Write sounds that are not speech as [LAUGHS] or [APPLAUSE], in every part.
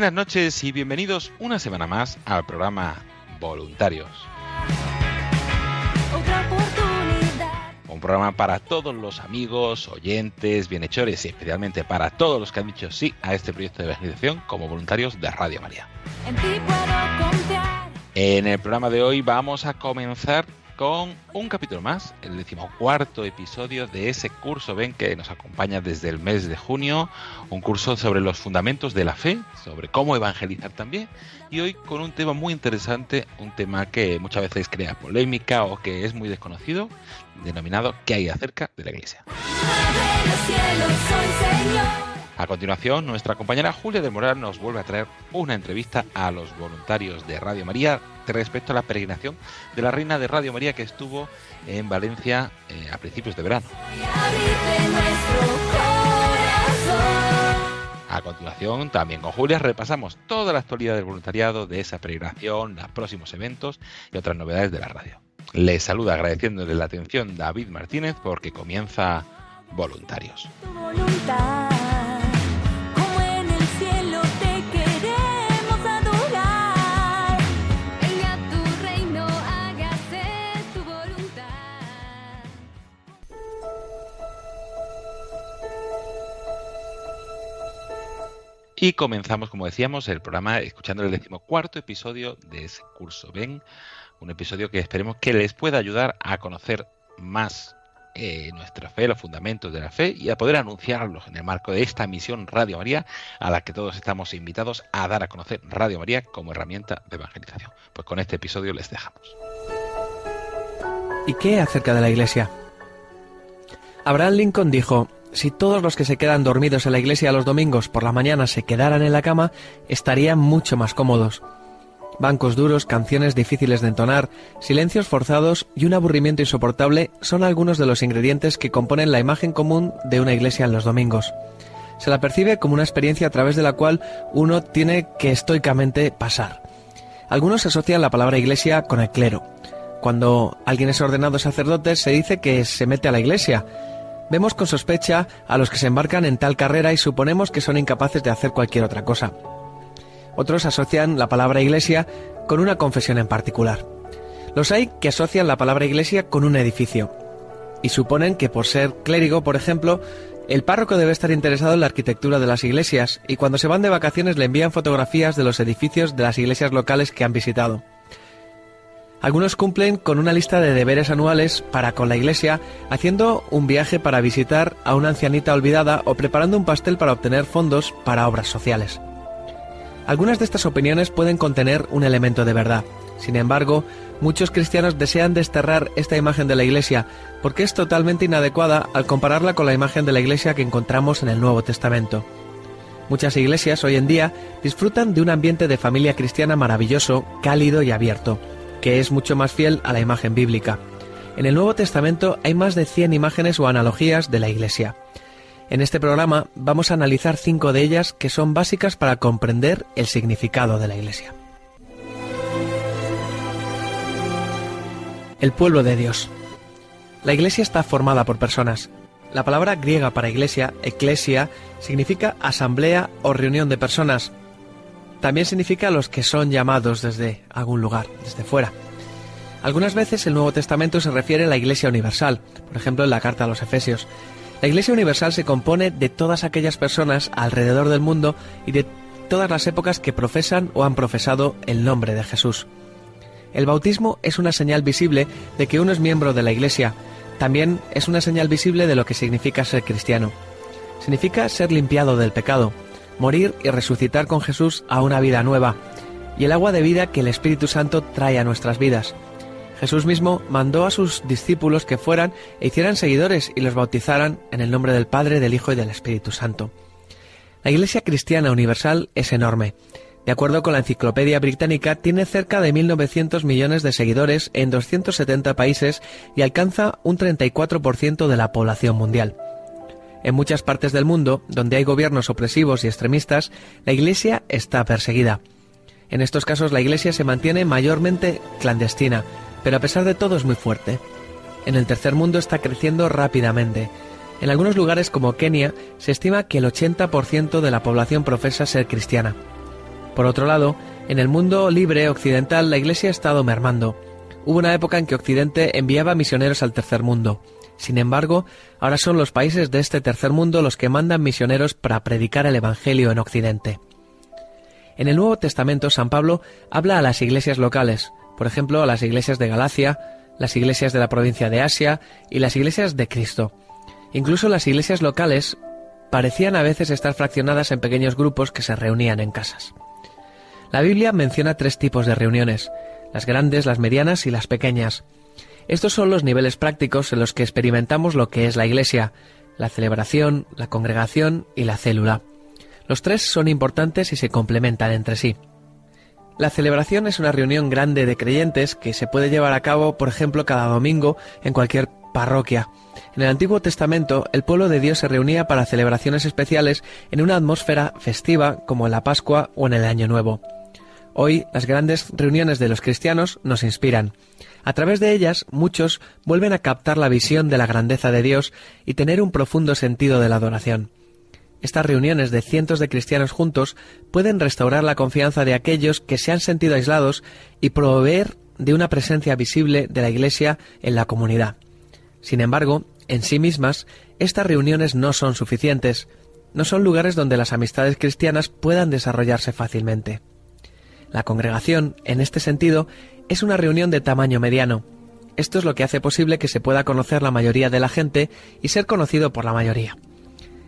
Buenas noches y bienvenidos una semana más al programa Voluntarios. Un programa para todos los amigos, oyentes, bienhechores y especialmente para todos los que han dicho sí a este proyecto de evangelización como voluntarios de Radio María. En el programa de hoy vamos a comenzar con un capítulo más, el decimocuarto episodio de ese curso Ven que nos acompaña desde el mes de junio, un curso sobre los fundamentos de la fe, sobre cómo evangelizar también, y hoy con un tema muy interesante, un tema que muchas veces crea polémica o que es muy desconocido, denominado ¿Qué hay acerca de la Iglesia? A continuación, nuestra compañera Julia de Moral nos vuelve a traer una entrevista a los voluntarios de Radio María respecto a la peregrinación de la Reina de Radio María que estuvo en Valencia eh, a principios de verano. A continuación, también con Julia repasamos toda la actualidad del voluntariado de esa peregrinación, los próximos eventos y otras novedades de la radio. Les saluda agradeciéndole la atención David Martínez porque comienza Voluntarios. Y comenzamos, como decíamos, el programa escuchando el decimocuarto episodio de ese curso. Ven, un episodio que esperemos que les pueda ayudar a conocer más eh, nuestra fe, los fundamentos de la fe y a poder anunciarlos en el marco de esta misión Radio María a la que todos estamos invitados a dar a conocer Radio María como herramienta de evangelización. Pues con este episodio les dejamos. ¿Y qué acerca de la iglesia? Abraham Lincoln dijo, si todos los que se quedan dormidos en la iglesia los domingos por la mañana se quedaran en la cama, estarían mucho más cómodos. Bancos duros, canciones difíciles de entonar, silencios forzados y un aburrimiento insoportable son algunos de los ingredientes que componen la imagen común de una iglesia en los domingos. Se la percibe como una experiencia a través de la cual uno tiene que estoicamente pasar. Algunos asocian la palabra iglesia con el clero. Cuando alguien es ordenado sacerdote se dice que se mete a la iglesia. Vemos con sospecha a los que se embarcan en tal carrera y suponemos que son incapaces de hacer cualquier otra cosa. Otros asocian la palabra iglesia con una confesión en particular. Los hay que asocian la palabra iglesia con un edificio. Y suponen que por ser clérigo, por ejemplo, el párroco debe estar interesado en la arquitectura de las iglesias y cuando se van de vacaciones le envían fotografías de los edificios de las iglesias locales que han visitado. Algunos cumplen con una lista de deberes anuales para con la iglesia, haciendo un viaje para visitar a una ancianita olvidada o preparando un pastel para obtener fondos para obras sociales. Algunas de estas opiniones pueden contener un elemento de verdad. Sin embargo, muchos cristianos desean desterrar esta imagen de la Iglesia porque es totalmente inadecuada al compararla con la imagen de la Iglesia que encontramos en el Nuevo Testamento. Muchas iglesias hoy en día disfrutan de un ambiente de familia cristiana maravilloso, cálido y abierto, que es mucho más fiel a la imagen bíblica. En el Nuevo Testamento hay más de 100 imágenes o analogías de la Iglesia. En este programa vamos a analizar cinco de ellas que son básicas para comprender el significado de la Iglesia. El pueblo de Dios. La Iglesia está formada por personas. La palabra griega para iglesia, eclesia, significa asamblea o reunión de personas. También significa los que son llamados desde algún lugar, desde fuera. Algunas veces el Nuevo Testamento se refiere a la Iglesia Universal, por ejemplo en la carta a los Efesios. La Iglesia Universal se compone de todas aquellas personas alrededor del mundo y de todas las épocas que profesan o han profesado el nombre de Jesús. El bautismo es una señal visible de que uno es miembro de la Iglesia. También es una señal visible de lo que significa ser cristiano. Significa ser limpiado del pecado, morir y resucitar con Jesús a una vida nueva, y el agua de vida que el Espíritu Santo trae a nuestras vidas. Jesús mismo mandó a sus discípulos que fueran e hicieran seguidores y los bautizaran en el nombre del Padre, del Hijo y del Espíritu Santo. La Iglesia Cristiana Universal es enorme. De acuerdo con la Enciclopedia Británica, tiene cerca de 1.900 millones de seguidores en 270 países y alcanza un 34% de la población mundial. En muchas partes del mundo, donde hay gobiernos opresivos y extremistas, la Iglesia está perseguida. En estos casos la Iglesia se mantiene mayormente clandestina, pero a pesar de todo es muy fuerte. En el tercer mundo está creciendo rápidamente. En algunos lugares como Kenia se estima que el 80% de la población profesa ser cristiana. Por otro lado, en el mundo libre occidental la Iglesia ha estado mermando. Hubo una época en que Occidente enviaba misioneros al tercer mundo. Sin embargo, ahora son los países de este tercer mundo los que mandan misioneros para predicar el Evangelio en Occidente. En el Nuevo Testamento, San Pablo habla a las iglesias locales, por ejemplo, a las iglesias de Galacia, las iglesias de la provincia de Asia y las iglesias de Cristo. Incluso las iglesias locales parecían a veces estar fraccionadas en pequeños grupos que se reunían en casas. La Biblia menciona tres tipos de reuniones, las grandes, las medianas y las pequeñas. Estos son los niveles prácticos en los que experimentamos lo que es la Iglesia, la celebración, la congregación y la célula. Los tres son importantes y se complementan entre sí. La celebración es una reunión grande de creyentes que se puede llevar a cabo, por ejemplo, cada domingo en cualquier parroquia. En el Antiguo Testamento, el pueblo de Dios se reunía para celebraciones especiales en una atmósfera festiva como en la Pascua o en el Año Nuevo. Hoy, las grandes reuniones de los cristianos nos inspiran. A través de ellas, muchos vuelven a captar la visión de la grandeza de Dios y tener un profundo sentido de la adoración. Estas reuniones de cientos de cristianos juntos pueden restaurar la confianza de aquellos que se han sentido aislados y proveer de una presencia visible de la Iglesia en la comunidad. Sin embargo, en sí mismas, estas reuniones no son suficientes, no son lugares donde las amistades cristianas puedan desarrollarse fácilmente. La congregación, en este sentido, es una reunión de tamaño mediano. Esto es lo que hace posible que se pueda conocer la mayoría de la gente y ser conocido por la mayoría.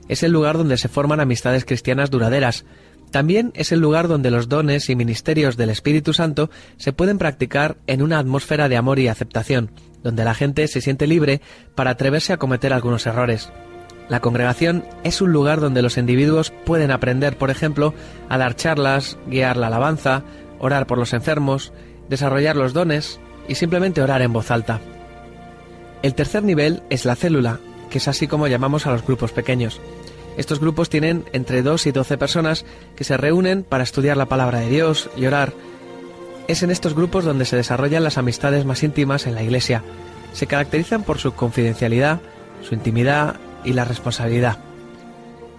Es el lugar donde se forman amistades cristianas duraderas. También es el lugar donde los dones y ministerios del Espíritu Santo se pueden practicar en una atmósfera de amor y aceptación, donde la gente se siente libre para atreverse a cometer algunos errores. La congregación es un lugar donde los individuos pueden aprender, por ejemplo, a dar charlas, guiar la alabanza, orar por los enfermos, desarrollar los dones y simplemente orar en voz alta. El tercer nivel es la célula, que es así como llamamos a los grupos pequeños. Estos grupos tienen entre 2 y 12 personas que se reúnen para estudiar la palabra de Dios y orar. Es en estos grupos donde se desarrollan las amistades más íntimas en la Iglesia. Se caracterizan por su confidencialidad, su intimidad y la responsabilidad.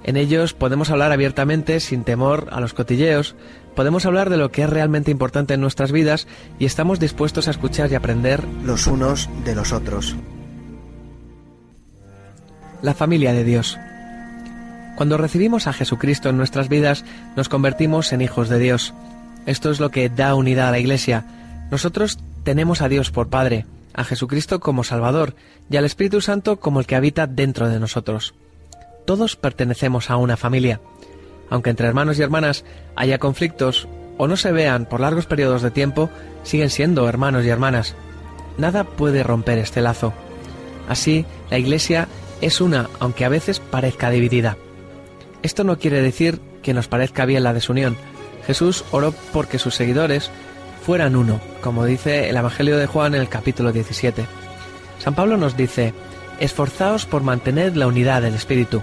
En ellos podemos hablar abiertamente sin temor a los cotilleos, podemos hablar de lo que es realmente importante en nuestras vidas y estamos dispuestos a escuchar y aprender los unos de los otros la familia de Dios. Cuando recibimos a Jesucristo en nuestras vidas, nos convertimos en hijos de Dios. Esto es lo que da unidad a la Iglesia. Nosotros tenemos a Dios por Padre, a Jesucristo como Salvador y al Espíritu Santo como el que habita dentro de nosotros. Todos pertenecemos a una familia. Aunque entre hermanos y hermanas haya conflictos o no se vean por largos periodos de tiempo, siguen siendo hermanos y hermanas. Nada puede romper este lazo. Así, la Iglesia es una, aunque a veces parezca dividida. Esto no quiere decir que nos parezca bien la desunión. Jesús oró porque sus seguidores fueran uno, como dice el Evangelio de Juan en el capítulo 17. San Pablo nos dice, esforzaos por mantener la unidad del Espíritu.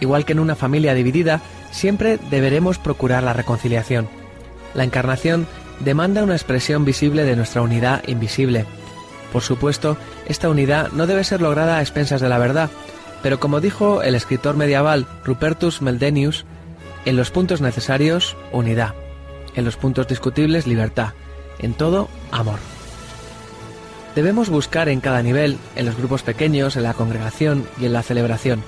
Igual que en una familia dividida, siempre deberemos procurar la reconciliación. La encarnación demanda una expresión visible de nuestra unidad invisible, por supuesto, esta unidad no debe ser lograda a expensas de la verdad, pero como dijo el escritor medieval Rupertus Meldenius, en los puntos necesarios, unidad, en los puntos discutibles, libertad, en todo, amor. Debemos buscar en cada nivel, en los grupos pequeños, en la congregación y en la celebración.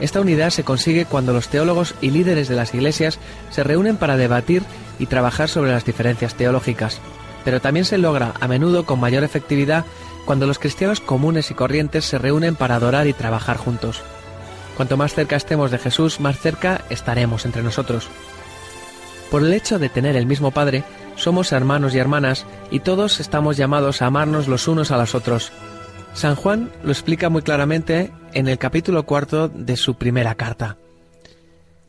Esta unidad se consigue cuando los teólogos y líderes de las iglesias se reúnen para debatir y trabajar sobre las diferencias teológicas, pero también se logra a menudo con mayor efectividad cuando los cristianos comunes y corrientes se reúnen para adorar y trabajar juntos. Cuanto más cerca estemos de Jesús, más cerca estaremos entre nosotros. Por el hecho de tener el mismo Padre, somos hermanos y hermanas y todos estamos llamados a amarnos los unos a los otros. San Juan lo explica muy claramente en el capítulo cuarto de su primera carta.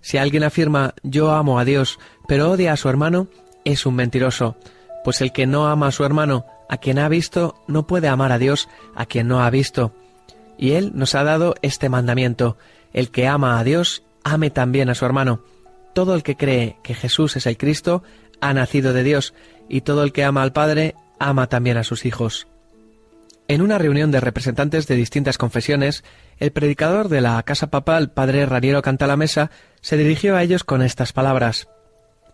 Si alguien afirma yo amo a Dios, pero odia a su hermano, es un mentiroso, pues el que no ama a su hermano, a quien ha visto, no puede amar a Dios, a quien no ha visto. Y Él nos ha dado este mandamiento, el que ama a Dios, ame también a su hermano. Todo el que cree que Jesús es el Cristo, ha nacido de Dios, y todo el que ama al Padre, ama también a sus hijos. En una reunión de representantes de distintas confesiones, el predicador de la Casa Papal, padre Raniero Cantalamesa, se dirigió a ellos con estas palabras.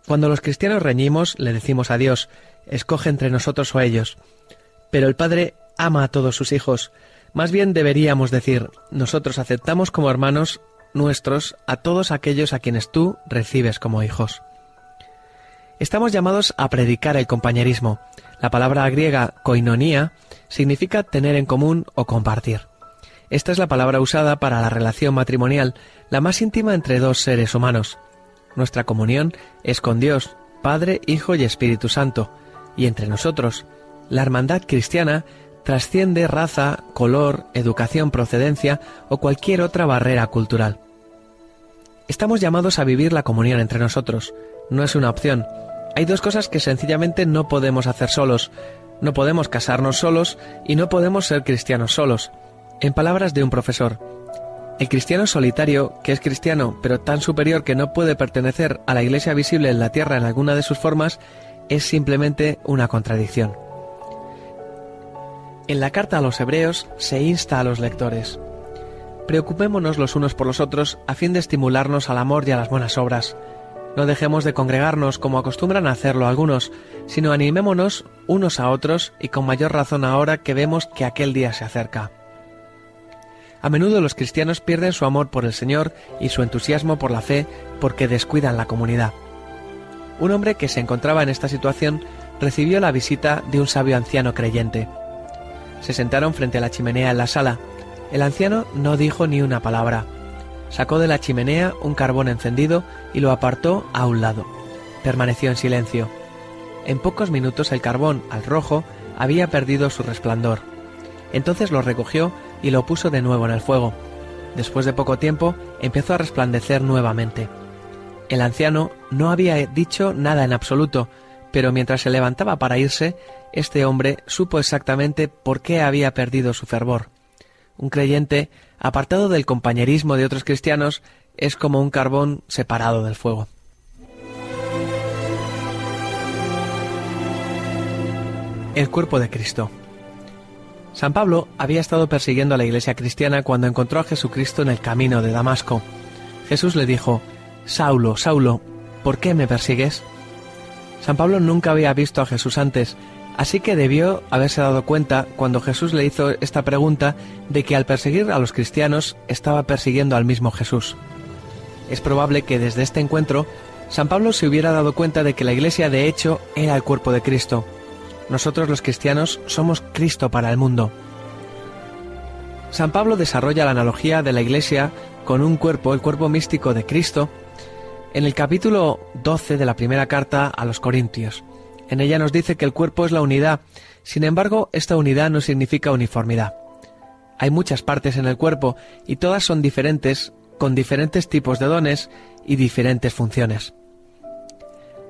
Cuando los cristianos reñimos, le decimos a Dios, escoge entre nosotros o ellos. Pero el Padre ama a todos sus hijos. Más bien deberíamos decir, nosotros aceptamos como hermanos nuestros a todos aquellos a quienes tú recibes como hijos. Estamos llamados a predicar el compañerismo. La palabra griega koinonía significa tener en común o compartir. Esta es la palabra usada para la relación matrimonial, la más íntima entre dos seres humanos. Nuestra comunión es con Dios, Padre, Hijo y Espíritu Santo, y entre nosotros. La hermandad cristiana trasciende raza, color, educación, procedencia o cualquier otra barrera cultural. Estamos llamados a vivir la comunión entre nosotros. No es una opción, hay dos cosas que sencillamente no podemos hacer solos. No podemos casarnos solos y no podemos ser cristianos solos. En palabras de un profesor, el cristiano solitario, que es cristiano pero tan superior que no puede pertenecer a la iglesia visible en la tierra en alguna de sus formas, es simplemente una contradicción. En la carta a los hebreos se insta a los lectores. Preocupémonos los unos por los otros a fin de estimularnos al amor y a las buenas obras no dejemos de congregarnos como acostumbran a hacerlo algunos, sino animémonos unos a otros y con mayor razón ahora que vemos que aquel día se acerca. A menudo los cristianos pierden su amor por el Señor y su entusiasmo por la fe porque descuidan la comunidad. Un hombre que se encontraba en esta situación recibió la visita de un sabio anciano creyente. Se sentaron frente a la chimenea en la sala. El anciano no dijo ni una palabra Sacó de la chimenea un carbón encendido y lo apartó a un lado. Permaneció en silencio. En pocos minutos el carbón, al rojo, había perdido su resplandor. Entonces lo recogió y lo puso de nuevo en el fuego. Después de poco tiempo empezó a resplandecer nuevamente. El anciano no había dicho nada en absoluto, pero mientras se levantaba para irse, este hombre supo exactamente por qué había perdido su fervor. Un creyente apartado del compañerismo de otros cristianos, es como un carbón separado del fuego. El cuerpo de Cristo. San Pablo había estado persiguiendo a la iglesia cristiana cuando encontró a Jesucristo en el camino de Damasco. Jesús le dijo, Saulo, Saulo, ¿por qué me persigues? San Pablo nunca había visto a Jesús antes Así que debió haberse dado cuenta cuando Jesús le hizo esta pregunta de que al perseguir a los cristianos estaba persiguiendo al mismo Jesús. Es probable que desde este encuentro San Pablo se hubiera dado cuenta de que la Iglesia de hecho era el cuerpo de Cristo. Nosotros los cristianos somos Cristo para el mundo. San Pablo desarrolla la analogía de la Iglesia con un cuerpo, el cuerpo místico de Cristo, en el capítulo 12 de la primera carta a los Corintios. En ella nos dice que el cuerpo es la unidad, sin embargo, esta unidad no significa uniformidad. Hay muchas partes en el cuerpo y todas son diferentes, con diferentes tipos de dones y diferentes funciones.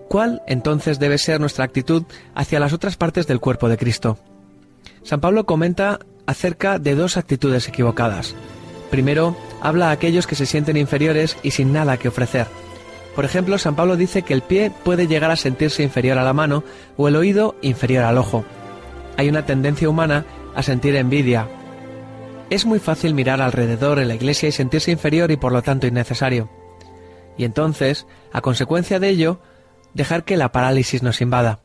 ¿Cuál entonces debe ser nuestra actitud hacia las otras partes del cuerpo de Cristo? San Pablo comenta acerca de dos actitudes equivocadas. Primero, habla a aquellos que se sienten inferiores y sin nada que ofrecer. Por ejemplo, San Pablo dice que el pie puede llegar a sentirse inferior a la mano o el oído inferior al ojo. Hay una tendencia humana a sentir envidia. Es muy fácil mirar alrededor en la iglesia y sentirse inferior y por lo tanto innecesario. Y entonces, a consecuencia de ello, dejar que la parálisis nos invada.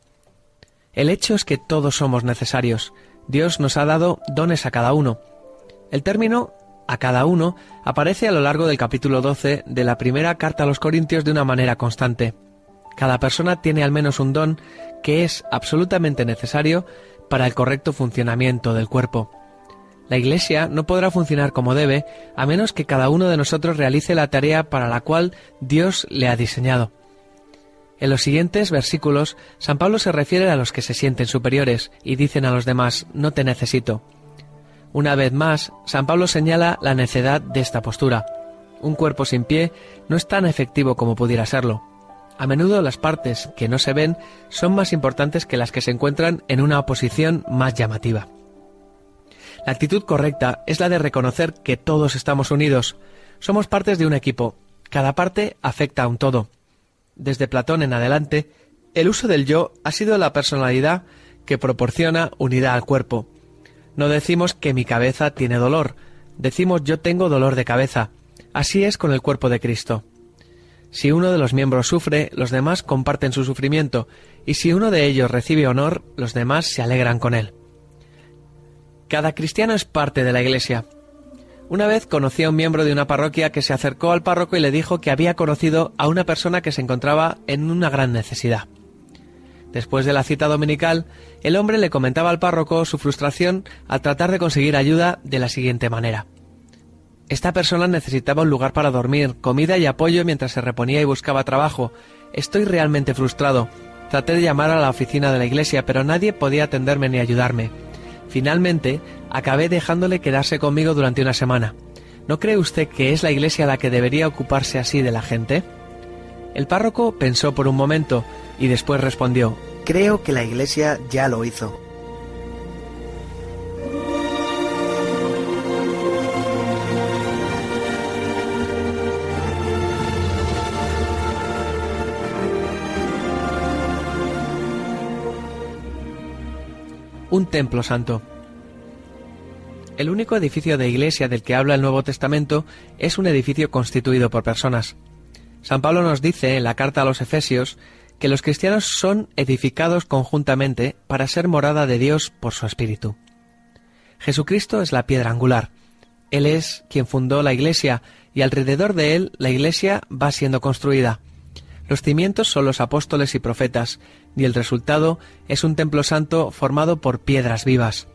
El hecho es que todos somos necesarios, Dios nos ha dado dones a cada uno. El término a cada uno aparece a lo largo del capítulo 12 de la primera carta a los Corintios de una manera constante. Cada persona tiene al menos un don que es absolutamente necesario para el correcto funcionamiento del cuerpo. La Iglesia no podrá funcionar como debe a menos que cada uno de nosotros realice la tarea para la cual Dios le ha diseñado. En los siguientes versículos, San Pablo se refiere a los que se sienten superiores y dicen a los demás, no te necesito. Una vez más, San Pablo señala la necedad de esta postura. Un cuerpo sin pie no es tan efectivo como pudiera serlo. A menudo las partes que no se ven son más importantes que las que se encuentran en una posición más llamativa. La actitud correcta es la de reconocer que todos estamos unidos. Somos partes de un equipo. Cada parte afecta a un todo. Desde Platón en adelante, el uso del yo ha sido la personalidad que proporciona unidad al cuerpo. No decimos que mi cabeza tiene dolor, decimos yo tengo dolor de cabeza. Así es con el cuerpo de Cristo. Si uno de los miembros sufre, los demás comparten su sufrimiento, y si uno de ellos recibe honor, los demás se alegran con él. Cada cristiano es parte de la Iglesia. Una vez conocí a un miembro de una parroquia que se acercó al párroco y le dijo que había conocido a una persona que se encontraba en una gran necesidad. Después de la cita dominical, el hombre le comentaba al párroco su frustración al tratar de conseguir ayuda de la siguiente manera. Esta persona necesitaba un lugar para dormir, comida y apoyo mientras se reponía y buscaba trabajo. Estoy realmente frustrado. Traté de llamar a la oficina de la iglesia, pero nadie podía atenderme ni ayudarme. Finalmente, acabé dejándole quedarse conmigo durante una semana. ¿No cree usted que es la iglesia la que debería ocuparse así de la gente? El párroco pensó por un momento y después respondió, Creo que la iglesia ya lo hizo. un templo santo. El único edificio de iglesia del que habla el Nuevo Testamento es un edificio constituido por personas. San Pablo nos dice en la carta a los Efesios que los cristianos son edificados conjuntamente para ser morada de Dios por su Espíritu. Jesucristo es la piedra angular. Él es quien fundó la Iglesia y alrededor de él la Iglesia va siendo construida. Los cimientos son los apóstoles y profetas, y el resultado es un templo santo formado por piedras vivas.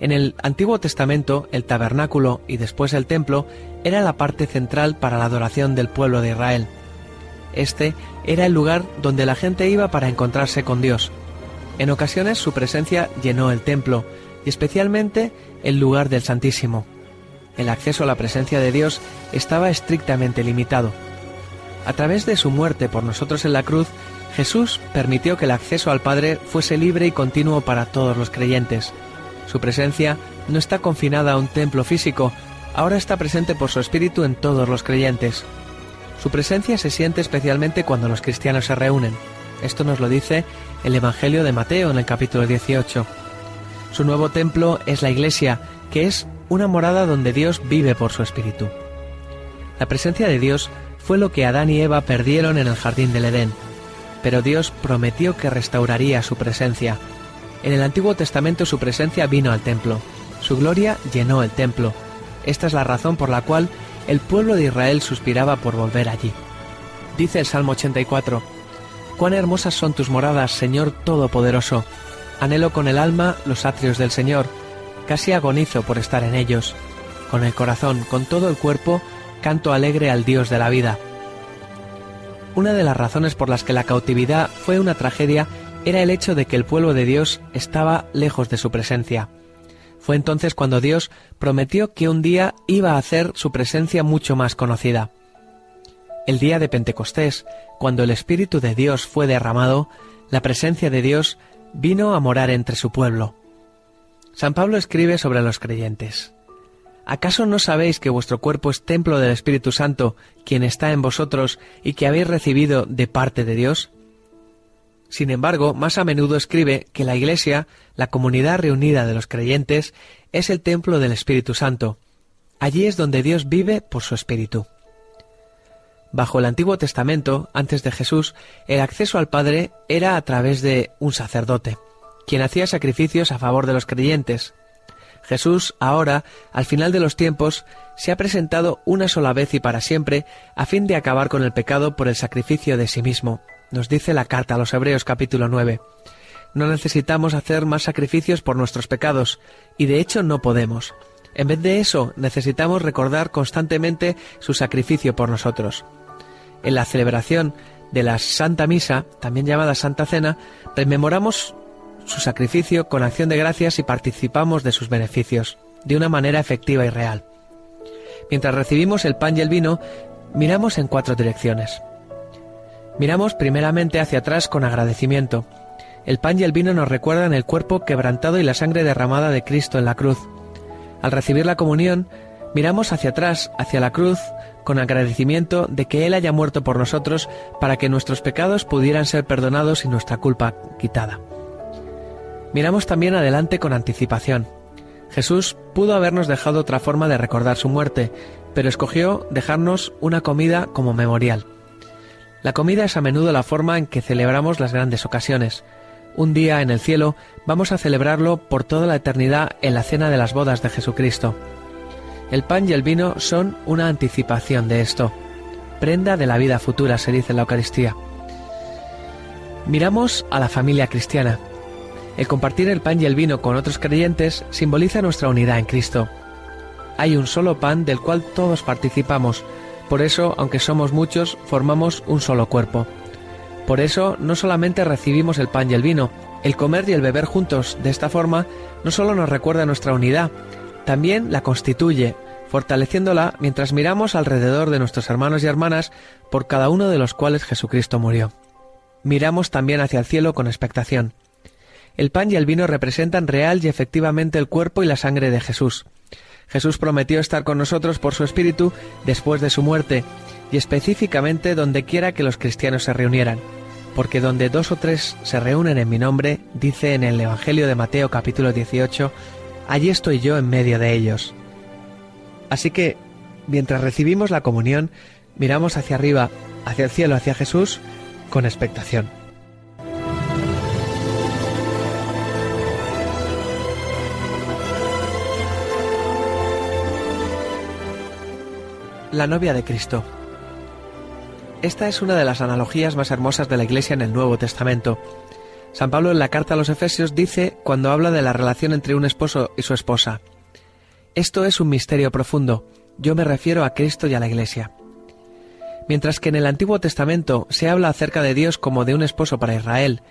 En el Antiguo Testamento, el tabernáculo y después el templo era la parte central para la adoración del pueblo de Israel. Este era el lugar donde la gente iba para encontrarse con Dios. En ocasiones su presencia llenó el templo, y especialmente el lugar del Santísimo. El acceso a la presencia de Dios estaba estrictamente limitado. A través de su muerte por nosotros en la cruz, Jesús permitió que el acceso al Padre fuese libre y continuo para todos los creyentes. Su presencia no está confinada a un templo físico, ahora está presente por su Espíritu en todos los creyentes. Su presencia se siente especialmente cuando los cristianos se reúnen. Esto nos lo dice el Evangelio de Mateo en el capítulo 18. Su nuevo templo es la Iglesia, que es una morada donde Dios vive por su Espíritu. La presencia de Dios fue lo que Adán y Eva perdieron en el jardín del Edén, pero Dios prometió que restauraría su presencia. En el Antiguo Testamento su presencia vino al templo, su gloria llenó el templo. Esta es la razón por la cual el pueblo de Israel suspiraba por volver allí. Dice el Salmo 84, Cuán hermosas son tus moradas, Señor Todopoderoso. Anhelo con el alma los atrios del Señor, casi agonizo por estar en ellos. Con el corazón, con todo el cuerpo, canto alegre al Dios de la vida. Una de las razones por las que la cautividad fue una tragedia era el hecho de que el pueblo de Dios estaba lejos de su presencia. Fue entonces cuando Dios prometió que un día iba a hacer su presencia mucho más conocida. El día de Pentecostés, cuando el Espíritu de Dios fue derramado, la presencia de Dios vino a morar entre su pueblo. San Pablo escribe sobre los creyentes. ¿Acaso no sabéis que vuestro cuerpo es templo del Espíritu Santo, quien está en vosotros y que habéis recibido de parte de Dios? Sin embargo, más a menudo escribe que la Iglesia, la comunidad reunida de los creyentes, es el templo del Espíritu Santo. Allí es donde Dios vive por su Espíritu. Bajo el Antiguo Testamento, antes de Jesús, el acceso al Padre era a través de un sacerdote. quien hacía sacrificios a favor de los creyentes. Jesús, ahora, al final de los tiempos, se ha presentado una sola vez y para siempre a fin de acabar con el pecado por el sacrificio de sí mismo. Nos dice la carta a los Hebreos capítulo 9. No necesitamos hacer más sacrificios por nuestros pecados, y de hecho no podemos. En vez de eso, necesitamos recordar constantemente su sacrificio por nosotros. En la celebración de la Santa Misa, también llamada Santa Cena, rememoramos su sacrificio con acción de gracias y participamos de sus beneficios, de una manera efectiva y real. Mientras recibimos el pan y el vino, miramos en cuatro direcciones. Miramos primeramente hacia atrás con agradecimiento. El pan y el vino nos recuerdan el cuerpo quebrantado y la sangre derramada de Cristo en la cruz. Al recibir la comunión, miramos hacia atrás, hacia la cruz, con agradecimiento de que Él haya muerto por nosotros para que nuestros pecados pudieran ser perdonados y nuestra culpa quitada. Miramos también adelante con anticipación. Jesús pudo habernos dejado otra forma de recordar su muerte, pero escogió dejarnos una comida como memorial. La comida es a menudo la forma en que celebramos las grandes ocasiones. Un día en el cielo vamos a celebrarlo por toda la eternidad en la cena de las bodas de Jesucristo. El pan y el vino son una anticipación de esto, prenda de la vida futura, se dice en la Eucaristía. Miramos a la familia cristiana. El compartir el pan y el vino con otros creyentes simboliza nuestra unidad en Cristo. Hay un solo pan del cual todos participamos, por eso, aunque somos muchos, formamos un solo cuerpo. Por eso, no solamente recibimos el pan y el vino, el comer y el beber juntos de esta forma no solo nos recuerda nuestra unidad, también la constituye, fortaleciéndola mientras miramos alrededor de nuestros hermanos y hermanas por cada uno de los cuales Jesucristo murió. Miramos también hacia el cielo con expectación. El pan y el vino representan real y efectivamente el cuerpo y la sangre de Jesús. Jesús prometió estar con nosotros por su Espíritu después de su muerte, y específicamente donde quiera que los cristianos se reunieran, porque donde dos o tres se reúnen en mi nombre, dice en el Evangelio de Mateo capítulo 18, allí estoy yo en medio de ellos. Así que, mientras recibimos la comunión, miramos hacia arriba, hacia el cielo, hacia Jesús, con expectación. La novia de Cristo. Esta es una de las analogías más hermosas de la Iglesia en el Nuevo Testamento. San Pablo en la carta a los Efesios dice cuando habla de la relación entre un esposo y su esposa. Esto es un misterio profundo. Yo me refiero a Cristo y a la Iglesia. Mientras que en el Antiguo Testamento se habla acerca de Dios como de un esposo para Israel,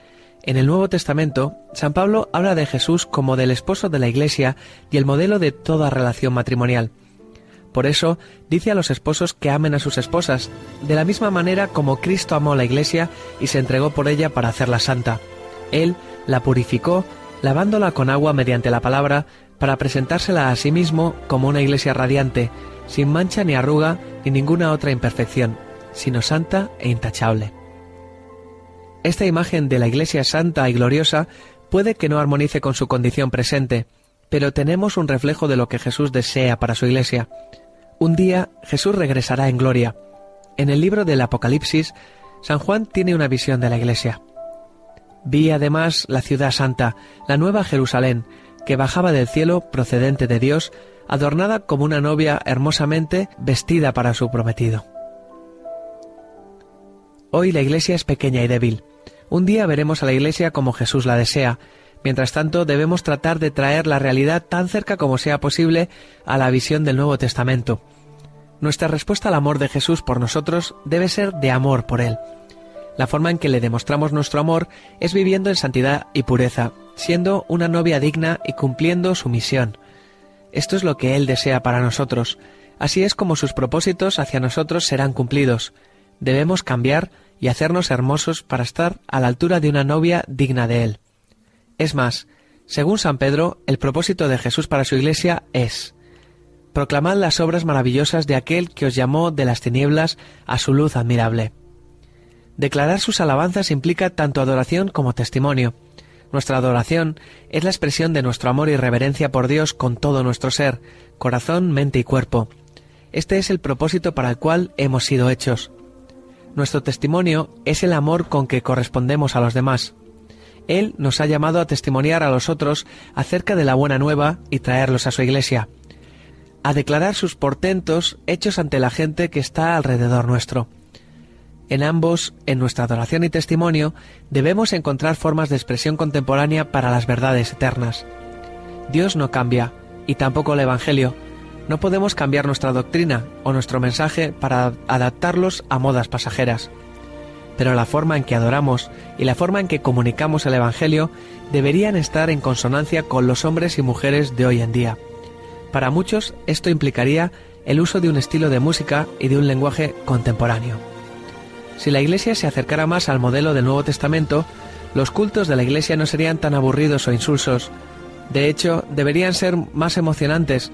en el Nuevo Testamento San Pablo habla de Jesús como del esposo de la Iglesia y el modelo de toda relación matrimonial. Por eso dice a los esposos que amen a sus esposas, de la misma manera como Cristo amó a la Iglesia y se entregó por ella para hacerla santa. Él la purificó, lavándola con agua mediante la palabra, para presentársela a sí mismo como una iglesia radiante, sin mancha ni arruga ni ninguna otra imperfección, sino santa e intachable. Esta imagen de la iglesia santa y gloriosa puede que no armonice con su condición presente, pero tenemos un reflejo de lo que Jesús desea para su iglesia. Un día Jesús regresará en gloria. En el libro del Apocalipsis, San Juan tiene una visión de la iglesia. Vi además la ciudad santa, la nueva Jerusalén, que bajaba del cielo procedente de Dios, adornada como una novia hermosamente vestida para su prometido. Hoy la iglesia es pequeña y débil. Un día veremos a la iglesia como Jesús la desea. Mientras tanto, debemos tratar de traer la realidad tan cerca como sea posible a la visión del Nuevo Testamento. Nuestra respuesta al amor de Jesús por nosotros debe ser de amor por Él. La forma en que le demostramos nuestro amor es viviendo en santidad y pureza, siendo una novia digna y cumpliendo su misión. Esto es lo que Él desea para nosotros. Así es como sus propósitos hacia nosotros serán cumplidos. Debemos cambiar y hacernos hermosos para estar a la altura de una novia digna de Él. Es más, según San Pedro, el propósito de Jesús para su iglesia es Proclamad las obras maravillosas de aquel que os llamó de las tinieblas a su luz admirable. Declarar sus alabanzas implica tanto adoración como testimonio. Nuestra adoración es la expresión de nuestro amor y reverencia por Dios con todo nuestro ser, corazón, mente y cuerpo. Este es el propósito para el cual hemos sido hechos. Nuestro testimonio es el amor con que correspondemos a los demás. Él nos ha llamado a testimoniar a los otros acerca de la buena nueva y traerlos a su iglesia, a declarar sus portentos hechos ante la gente que está alrededor nuestro. En ambos, en nuestra adoración y testimonio, debemos encontrar formas de expresión contemporánea para las verdades eternas. Dios no cambia, y tampoco el Evangelio. No podemos cambiar nuestra doctrina o nuestro mensaje para adaptarlos a modas pasajeras. Pero la forma en que adoramos y la forma en que comunicamos el Evangelio deberían estar en consonancia con los hombres y mujeres de hoy en día. Para muchos esto implicaría el uso de un estilo de música y de un lenguaje contemporáneo. Si la Iglesia se acercara más al modelo del Nuevo Testamento, los cultos de la Iglesia no serían tan aburridos o insulsos, de hecho, deberían ser más emocionantes,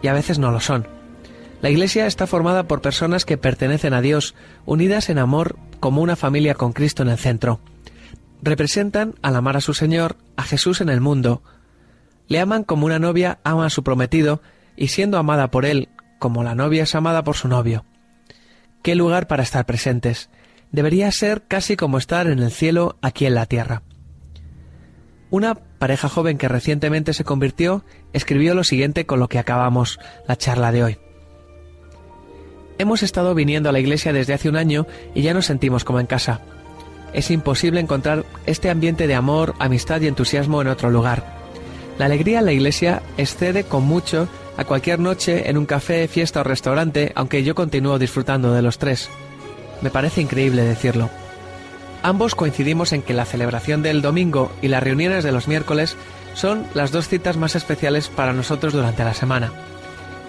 y a veces no lo son. La Iglesia está formada por personas que pertenecen a Dios, unidas en amor como una familia con Cristo en el centro. Representan, al amar a su Señor, a Jesús en el mundo. Le aman como una novia ama a su prometido, y siendo amada por él, como la novia es amada por su novio. Qué lugar para estar presentes. Debería ser casi como estar en el cielo aquí en la tierra. Una pareja joven que recientemente se convirtió escribió lo siguiente con lo que acabamos la charla de hoy. Hemos estado viniendo a la iglesia desde hace un año y ya nos sentimos como en casa. Es imposible encontrar este ambiente de amor, amistad y entusiasmo en otro lugar. La alegría en la iglesia excede con mucho a cualquier noche en un café, fiesta o restaurante, aunque yo continúo disfrutando de los tres. Me parece increíble decirlo. Ambos coincidimos en que la celebración del domingo y las reuniones de los miércoles son las dos citas más especiales para nosotros durante la semana.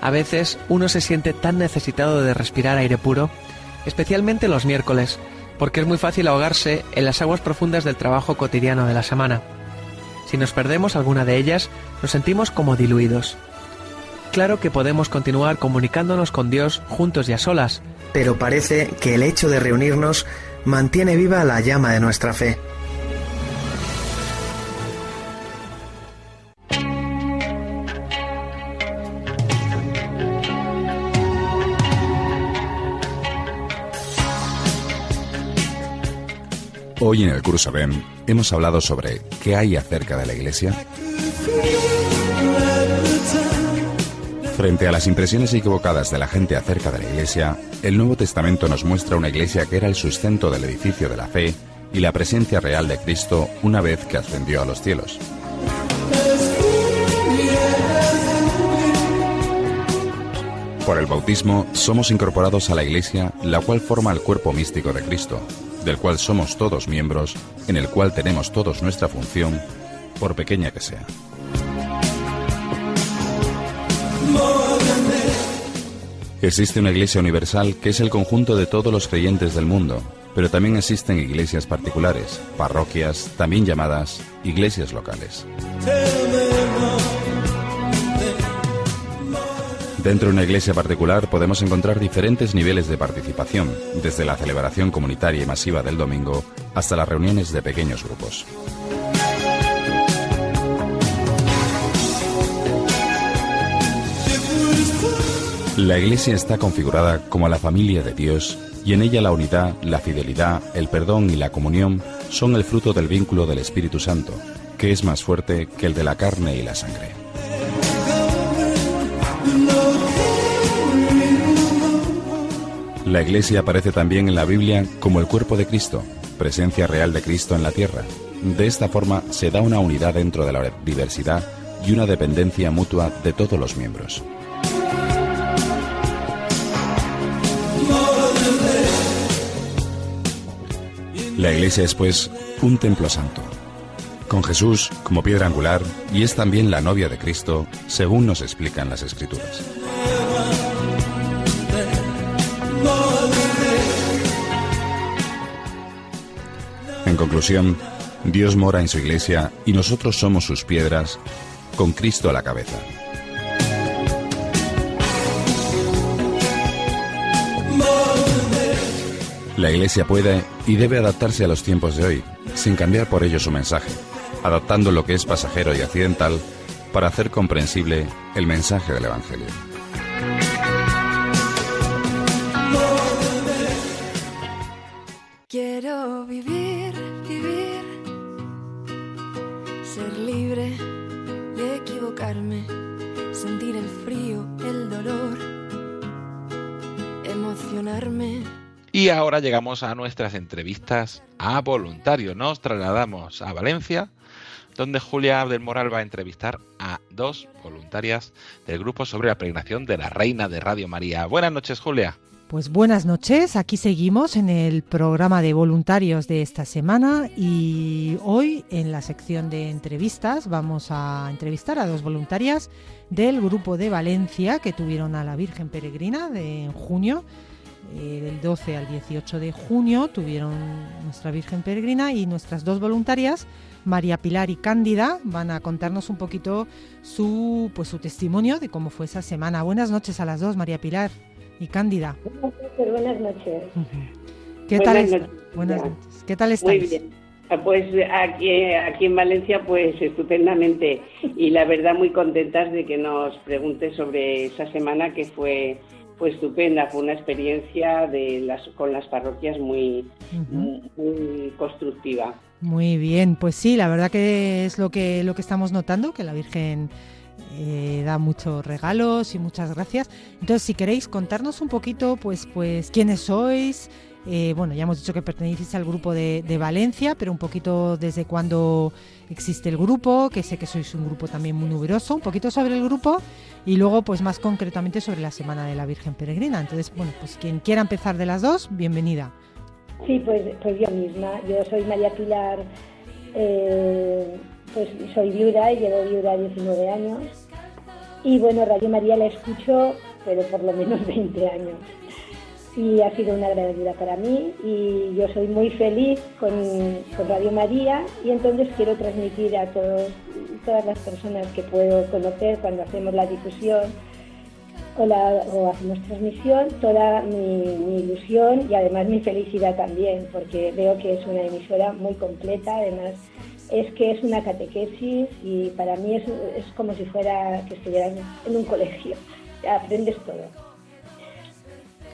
A veces uno se siente tan necesitado de respirar aire puro, especialmente los miércoles, porque es muy fácil ahogarse en las aguas profundas del trabajo cotidiano de la semana. Si nos perdemos alguna de ellas, nos sentimos como diluidos. Claro que podemos continuar comunicándonos con Dios juntos y a solas, Pero parece que el hecho de reunirnos mantiene viva la llama de nuestra fe. Hoy en el curso BEM hemos hablado sobre qué hay acerca de la Iglesia. Frente a las impresiones equivocadas de la gente acerca de la Iglesia, el Nuevo Testamento nos muestra una Iglesia que era el sustento del edificio de la fe y la presencia real de Cristo una vez que ascendió a los cielos. Por el bautismo somos incorporados a la Iglesia, la cual forma el cuerpo místico de Cristo, del cual somos todos miembros, en el cual tenemos todos nuestra función, por pequeña que sea. Existe una iglesia universal que es el conjunto de todos los creyentes del mundo, pero también existen iglesias particulares, parroquias, también llamadas iglesias locales. Dentro de una iglesia particular podemos encontrar diferentes niveles de participación, desde la celebración comunitaria y masiva del domingo hasta las reuniones de pequeños grupos. La iglesia está configurada como la familia de Dios y en ella la unidad, la fidelidad, el perdón y la comunión son el fruto del vínculo del Espíritu Santo, que es más fuerte que el de la carne y la sangre. La iglesia aparece también en la Biblia como el cuerpo de Cristo, presencia real de Cristo en la tierra. De esta forma se da una unidad dentro de la diversidad y una dependencia mutua de todos los miembros. La iglesia es pues un templo santo, con Jesús como piedra angular y es también la novia de Cristo, según nos explican las escrituras. En conclusión, Dios mora en su iglesia y nosotros somos sus piedras, con Cristo a la cabeza. La Iglesia puede y debe adaptarse a los tiempos de hoy, sin cambiar por ello su mensaje, adaptando lo que es pasajero y accidental para hacer comprensible el mensaje del Evangelio. Emocionarme. Y ahora llegamos a nuestras entrevistas a voluntarios. Nos trasladamos a Valencia, donde Julia del Moral va a entrevistar a dos voluntarias del grupo sobre la peregrinación de la Reina de Radio María. Buenas noches, Julia. Pues buenas noches, aquí seguimos en el programa de voluntarios de esta semana y hoy en la sección de entrevistas vamos a entrevistar a dos voluntarias del grupo de Valencia que tuvieron a la Virgen Peregrina de, en junio, eh, del 12 al 18 de junio tuvieron nuestra Virgen Peregrina y nuestras dos voluntarias, María Pilar y Cándida, van a contarnos un poquito su, pues, su testimonio de cómo fue esa semana. Buenas noches a las dos, María Pilar y Cándida. Buenas noches. ¿Qué Buenas tal, es- noches. buenas Ya. noches. ¿Qué tal Muy estáis? bien. Ah, Pues aquí, aquí en Valencia, pues estupendamente. Y la verdad, muy contentas de que nos pregunte sobre esa semana que fue, fue estupenda. Fue una experiencia de las, con las parroquias muy, muy constructiva. Muy bien, pues sí, la verdad que es lo que, lo que estamos notando, que la Virgen eh, da muchos regalos y muchas gracias. Entonces, si queréis contarnos un poquito, pues, pues quiénes sois. Eh, bueno, ya hemos dicho que pertenecéis al grupo de, de Valencia, pero un poquito desde cuándo existe el grupo, que sé que sois un grupo también muy numeroso, un poquito sobre el grupo y luego, pues más concretamente sobre la Semana de la Virgen Peregrina. Entonces, bueno, pues quien quiera empezar de las dos, bienvenida. Sí, pues, pues yo misma. Yo soy María Pilar, eh, pues soy viuda y llevo viuda 19 años. Y bueno, Radio María la escucho, pero por lo menos [LAUGHS] 20 años. Y ha sido una gran ayuda para mí y yo soy muy feliz con, con Radio María y entonces quiero transmitir a todos, todas las personas que puedo conocer cuando hacemos la difusión o, hacemos transmisión, toda mi, mi ilusión y además mi felicidad también, porque veo que es una emisora muy completa, además es que es una catequesis y para mí es, es como si fuera que estuvieras en un colegio, aprendes todo.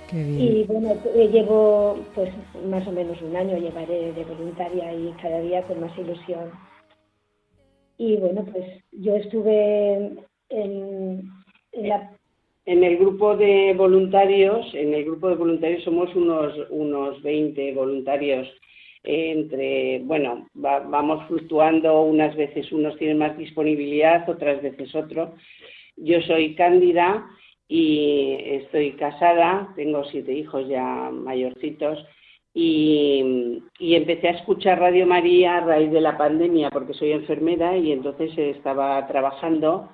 Qué bien. Y bueno, eh, llevo pues más o menos un año, llevaré de voluntaria y cada día con más ilusión. Y bueno, pues yo estuve en, en la En el grupo de voluntarios, en el grupo de voluntarios somos unos, unos 20 voluntarios entre, bueno, va- vamos fluctuando, unas veces unos tienen más disponibilidad, otras veces otro. Yo soy Cándida y estoy casada, tengo siete hijos ya mayorcitos y, y empecé a escuchar Radio María a raíz de la pandemia porque soy enfermera y entonces estaba trabajando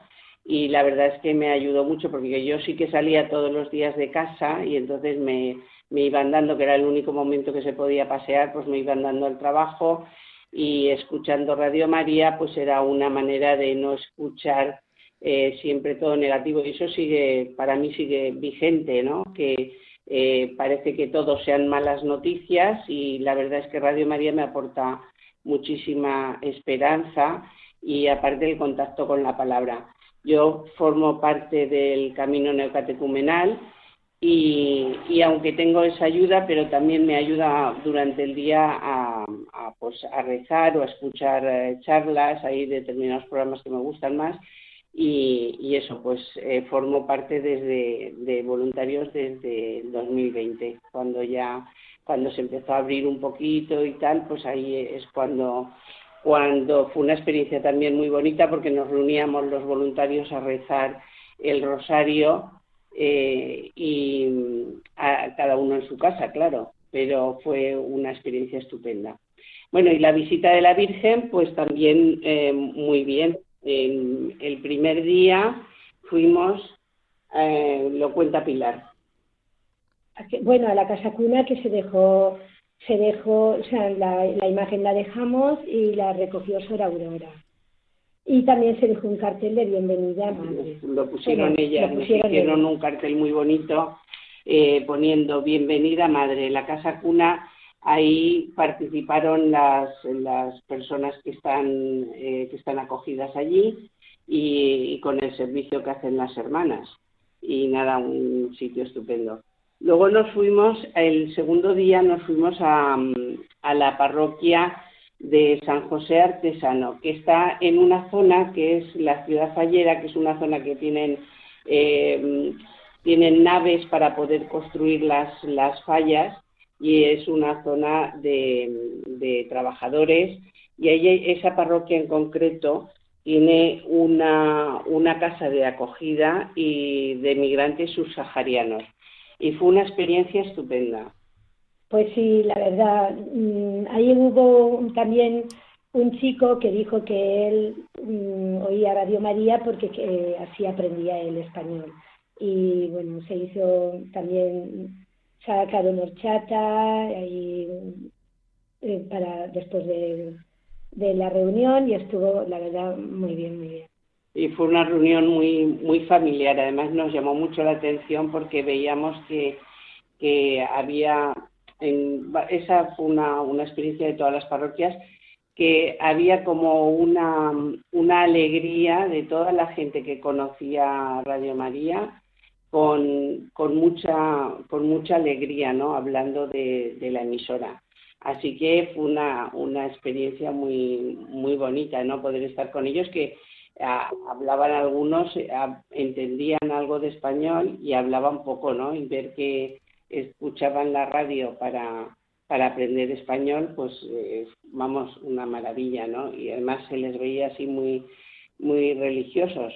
y la verdad es que me ayudó mucho porque yo sí que salía todos los días de casa y entonces me, me iban dando, que era el único momento que se podía pasear, pues me iban dando al trabajo y escuchando Radio María pues era una manera de no escuchar eh, siempre todo negativo y eso sigue, para mí sigue vigente, ¿no? Que eh, parece que todo sean malas noticias y la verdad es que Radio María me aporta muchísima esperanza y aparte el contacto con la palabra. Yo formo parte del camino neocatecumenal y, y aunque tengo esa ayuda, pero también me ayuda durante el día a, pues, a rezar o a escuchar eh, charlas, hay determinados programas que me gustan más y, y eso, pues eh, formo parte desde de voluntarios desde el 2020, cuando ya cuando se empezó a abrir un poquito y tal, pues ahí es cuando cuando fue una experiencia también muy bonita porque nos reuníamos los voluntarios a rezar el rosario eh, y a, cada uno en su casa, claro, pero fue una experiencia estupenda. Bueno, y la visita de la Virgen, pues también eh, muy bien. En el primer día fuimos, eh, lo cuenta Pilar. a que- bueno, a la casa cuna que se dejó, se dejó, o sea, la, la imagen la dejamos y la recogió Sor Aurora. Y también se dejó un cartel de bienvenida madre. Lo pusieron Bueno, ellas, lo nos pusieron hicieron ellas. un cartel muy bonito eh, poniendo Bienvenida Madre. La Casa Cuna, ahí participaron las, las personas que están, eh, que están acogidas allí y, y con el servicio que hacen las hermanas. Y nada, un sitio estupendo. Luego nos fuimos, el segundo día nos fuimos a, a la parroquia de San José Artesano, que está en una zona que es la ciudad fallera, que es una zona que tienen, eh, tienen naves para poder construir las, las fallas y es una zona de, trabajadores y ahí esa parroquia en concreto tiene una, una casa de acogida y de migrantes subsaharianos y fue una experiencia estupenda. Pues sí, la verdad. Mm, ahí hubo también un chico que dijo que él mm, oía Radio María porque así aprendía el español. Y bueno, se hizo también, sacaron horchata y, eh, para después de, de la reunión y estuvo, la verdad, muy bien, muy bien. Y fue una reunión muy, muy familiar. Además, nos llamó mucho la atención porque veíamos que, que había esa fue una, una, experiencia de todas las parroquias, que había como una, una alegría de toda la gente que conocía Radio María con, con, mucha, con mucha alegría, ¿no? Hablando de, la emisora. Así que fue una, una experiencia muy, muy bonita, ¿no? Poder estar con ellos que hablaban algunos, entendían algo de español y hablaban poco, ¿no? Y ver que, escuchaban la radio para, para aprender español, pues eh, vamos, una maravilla, ¿no? Y además se les veía así muy, muy religiosos.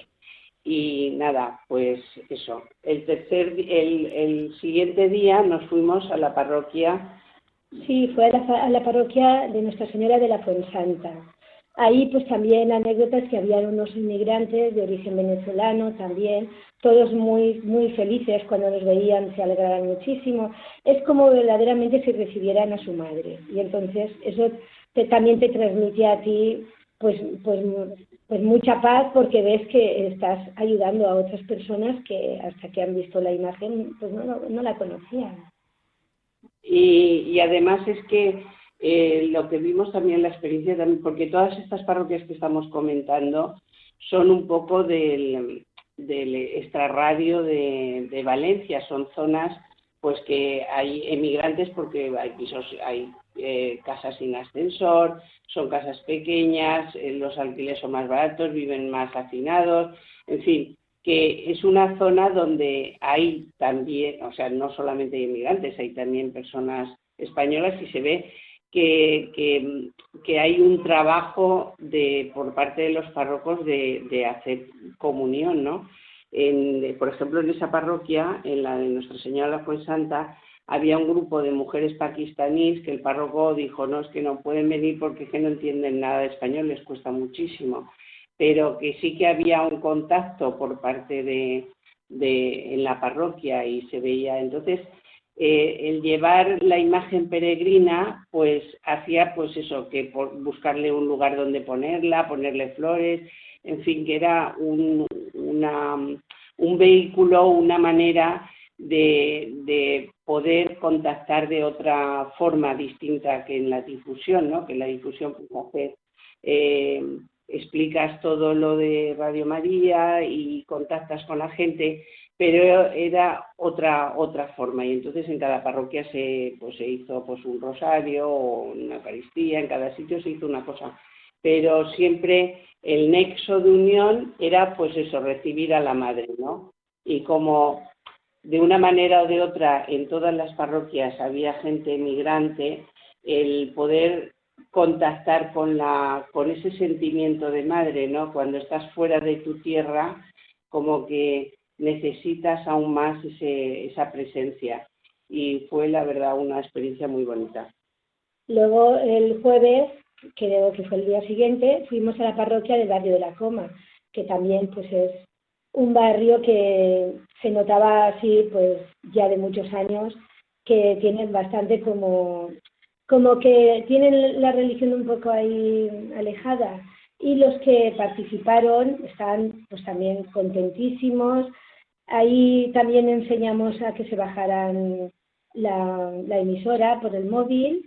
Y nada, pues eso. El tercer, el, el siguiente día nos fuimos a la parroquia. Sí, fue a la, a la parroquia de Nuestra Señora de la Fuensanta. Ahí pues también anécdotas que había unos inmigrantes de origen venezolano también, todos muy, muy felices cuando nos veían, se alegraban muchísimo. Es como verdaderamente si recibieran a su madre. Y entonces eso también te transmite a ti pues, pues, pues mucha paz porque ves que estás ayudando a otras personas que hasta que han visto la imagen pues no, no, la conocían. Y, y además es que eh, lo que vimos también la experiencia, también, porque todas estas parroquias que estamos comentando son un poco del, del extrarradio de, Valencia, son zonas pues que hay emigrantes porque hay pisos, hay eh, casas sin ascensor, son casas pequeñas, eh, los alquileres son más baratos, viven más hacinados, en fin, que es una zona donde hay también, o sea, no solamente hay inmigrantes, hay también personas españolas y se ve que, que, hay un trabajo de, por parte de los párrocos de, hacer comunión, ¿no? Por ejemplo, en esa parroquia, en la de Nuestra Señora de la Santa, había un grupo de mujeres pakistaníes que el párroco dijo, no, es que no pueden venir porque es que no entienden nada de español, les cuesta muchísimo, pero que sí que había un contacto por parte de, de en la parroquia y se veía. Entonces, eh, el llevar la imagen peregrina, pues hacía pues eso, que por buscarle un lugar donde ponerla, ponerle flores, en fin, que era un, vehículo, una manera de, de, poder contactar de otra forma distinta que en la difusión, ¿no? Que en la difusión pues, hacer, eh, explicas todo lo de Radio María y contactas con la gente pero era otra otra forma. Y entonces en cada parroquia se pues se hizo pues un rosario o una eucaristía en cada sitio se hizo una cosa. Pero siempre el nexo de unión era pues eso recibir a la madre no y como de una manera o de otra en todas las parroquias había gente emigrante el poder contactar con la con ese sentimiento de madre no cuando estás fuera de tu tierra como que necesitas aún más ese, esa presencia. Y fue, la verdad, una experiencia muy bonita. Luego, el jueves, creo que fue el día siguiente, fuimos a la parroquia del barrio de la Coma, que también pues es un barrio que se notaba así, pues ya de muchos años, que tienen bastante como, como que tienen la religión un poco ahí alejada. Y los que participaron están pues también contentísimos, Ahí también enseñamos a que se bajaran la, emisora por el móvil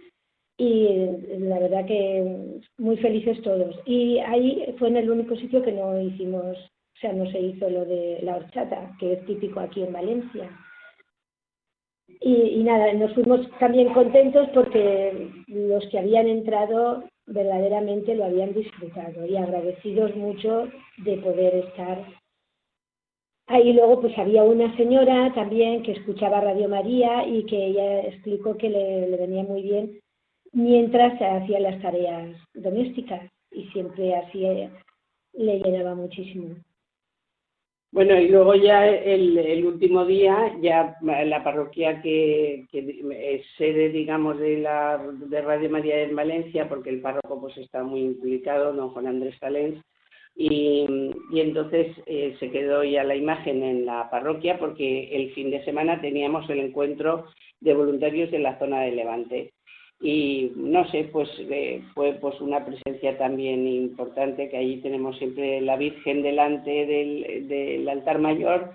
y la verdad que muy felices todos. Y ahí fue en el único sitio que no hicimos, o sea, no se hizo lo de la horchata, que es típico aquí en Valencia. Y, nada, nos fuimos también contentos porque los que habían entrado verdaderamente lo habían disfrutado y agradecidos mucho de poder estar ahí. Luego pues había una señora también que escuchaba Radio María y que ella explicó que le, le venía muy bien mientras hacía las tareas domésticas y siempre así le llenaba muchísimo. Bueno, y luego ya el, último día, ya la parroquia que, es sede, digamos, de la de Radio María en Valencia, porque el párroco pues está muy implicado, don Juan Andrés Talens, y, entonces eh, se quedó ya la imagen en la parroquia porque el fin de semana teníamos el encuentro de voluntarios de la zona de Levante y no sé, pues eh, fue pues una presencia también importante que allí tenemos siempre la Virgen delante del, altar mayor,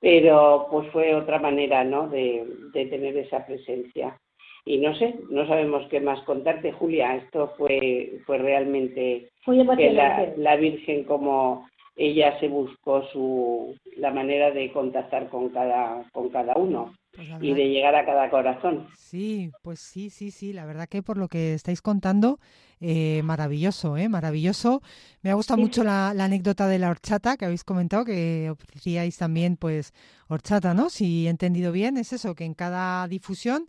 pero pues fue otra manera, ¿no? De, tener esa presencia. Y no sé, no sabemos qué más contarte, Julia. Esto fue fue realmente que la, la Virgen como ella se buscó su la manera de contactar con cada con cada uno. Pues y de llegar a cada corazón. Sí, pues sí, sí, sí, la verdad que por lo que estáis contando, eh, maravilloso, ¿eh? Maravilloso. Me ha gustado mucho la, anécdota de la horchata que habéis comentado, que ofrecíais también, pues, horchata, ¿no? Si he entendido bien, es eso, que en cada difusión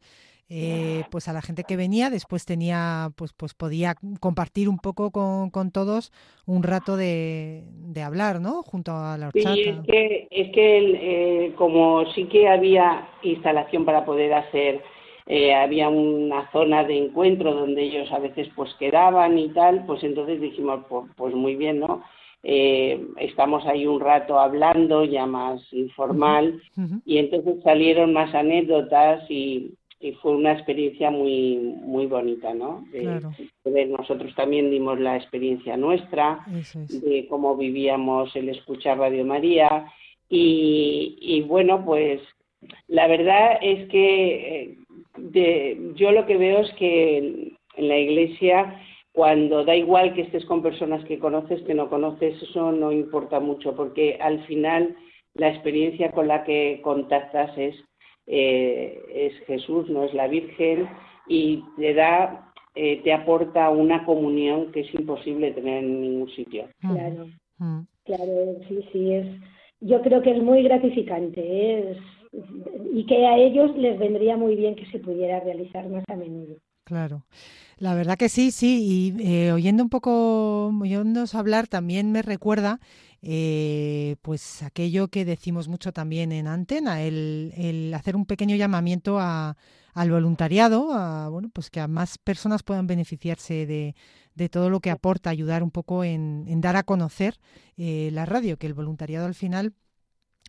eh, pues a la gente que venía después tenía pues pues podía compartir un poco con, con todos un rato de, de, hablar no junto a la horchata sí es que es que eh, como sí que había instalación para poder hacer eh, había una zona de encuentro donde ellos a veces pues quedaban y tal pues entonces dijimos pues, pues muy bien no estamos ahí un rato hablando ya más informal y entonces salieron más anécdotas y y fue una experiencia muy muy bonita, ¿no? De, nosotros también dimos la experiencia nuestra de cómo vivíamos el escuchar Radio María y, bueno, pues la verdad es que eh, yo lo que veo es que en la iglesia cuando da igual que estés con personas que conoces, que no conoces, eso no importa mucho, porque al final la experiencia con la que contactas es eh, es Jesús, no es la Virgen, y te da, eh, te aporta una comunión que es imposible tener en ningún sitio. Claro, mm. claro, sí, sí, es, yo creo que es muy gratificante, ¿eh? y que a ellos les vendría muy bien que se pudiera realizar más a menudo. Claro. La verdad que sí, sí, y oyendo un poco, oyéndonos hablar, también me recuerda eh, pues aquello que decimos mucho también en antena, el, hacer un pequeño llamamiento a, al voluntariado, a, bueno, pues que a más personas puedan beneficiarse de, de todo lo que aporta, ayudar un poco en, dar a conocer eh, la radio, que el voluntariado al final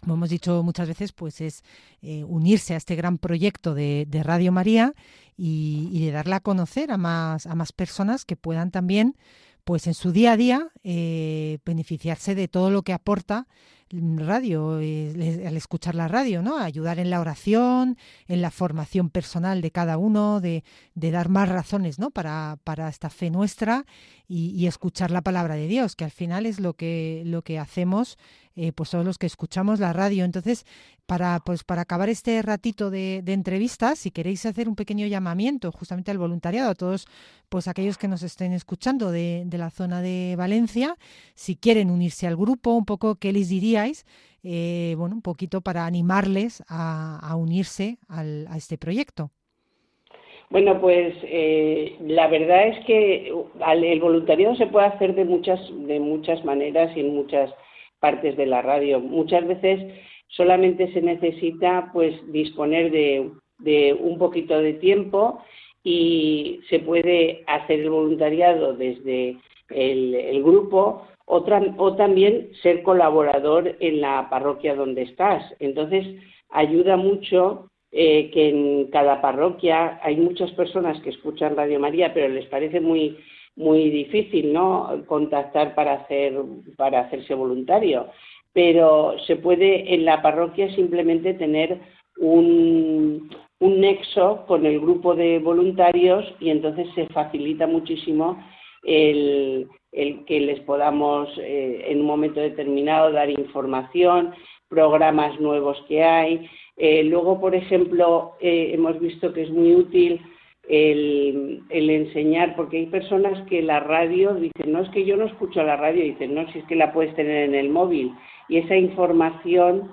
como hemos dicho muchas veces, pues es eh, unirse a este gran proyecto de, de Radio María y, y, de darla a conocer a más, a más personas que puedan también pues en su día a día eh, beneficiarse de todo lo que aporta radio, eh, al escuchar la radio, ¿no? Ayudar en la oración, en la formación personal de cada uno, de, de dar más razones, ¿no? Para, para esta fe nuestra y, y, escuchar la palabra de Dios, que al final es lo que, lo que hacemos eh, pues todos los que escuchamos la radio. Entonces, para, pues, para acabar este ratito de, de entrevistas, si queréis hacer un pequeño llamamiento justamente al voluntariado, a todos pues aquellos que nos estén escuchando de, la zona de Valencia, si quieren unirse al grupo, un poco qué les diríais, eh, bueno, un poquito para animarles a, unirse al, a este proyecto. Bueno, pues eh, la verdad es que el voluntariado se puede hacer de muchas, de muchas maneras y en muchas partes de la radio. Muchas veces solamente se necesita pues disponer de, un poquito de tiempo y se puede hacer el voluntariado desde el, grupo o, o, también ser colaborador en la parroquia donde estás. Entonces, ayuda mucho eh, que en cada parroquia hay muchas personas que escuchan Radio María, pero les parece muy muy difícil, ¿no? Contactar para hacer para hacerse voluntario, pero se puede en la parroquia simplemente tener un, un nexo con el grupo de voluntarios y entonces se facilita muchísimo el, el que les podamos eh, en un momento determinado dar información, programas nuevos que hay. Eh, luego, por ejemplo, eh, hemos visto que es muy útil el, enseñar, porque hay personas que la radio dicen, no es que yo no escucho la radio, dicen, no, si es que la puedes tener en el móvil. Y esa información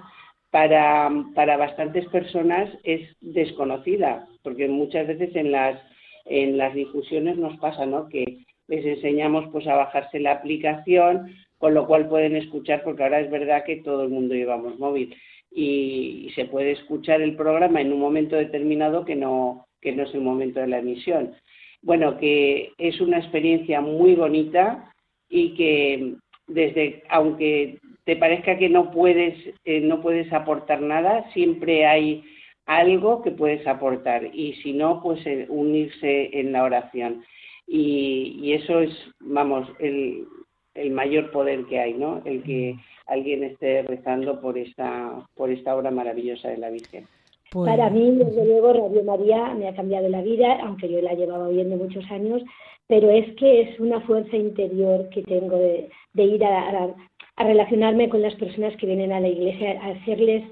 para, para bastantes personas es desconocida, porque muchas veces en las, en las difusiones nos pasa, ¿no? Que les enseñamos pues a bajarse la aplicación, con lo cual pueden escuchar, porque ahora es verdad que todo el mundo llevamos móvil y se puede escuchar el programa en un momento determinado que no, que no es el momento de la emisión. Bueno, que es una experiencia muy bonita y que desde, aunque te parezca que no puedes, eh, no puedes aportar nada, siempre hay algo que puedes aportar y si no, pues eh, unirse en la oración. Y, y, eso es, vamos, el, el mayor poder que hay, ¿no? El que alguien esté rezando por esta, por esta obra maravillosa de la Virgen. Pues Para mí, desde luego, Radio María me ha cambiado la vida, aunque yo la llevaba oyendo muchos años, pero es que es una fuerza interior que tengo de, ir a, relacionarme con las personas que vienen a la iglesia, a hacerles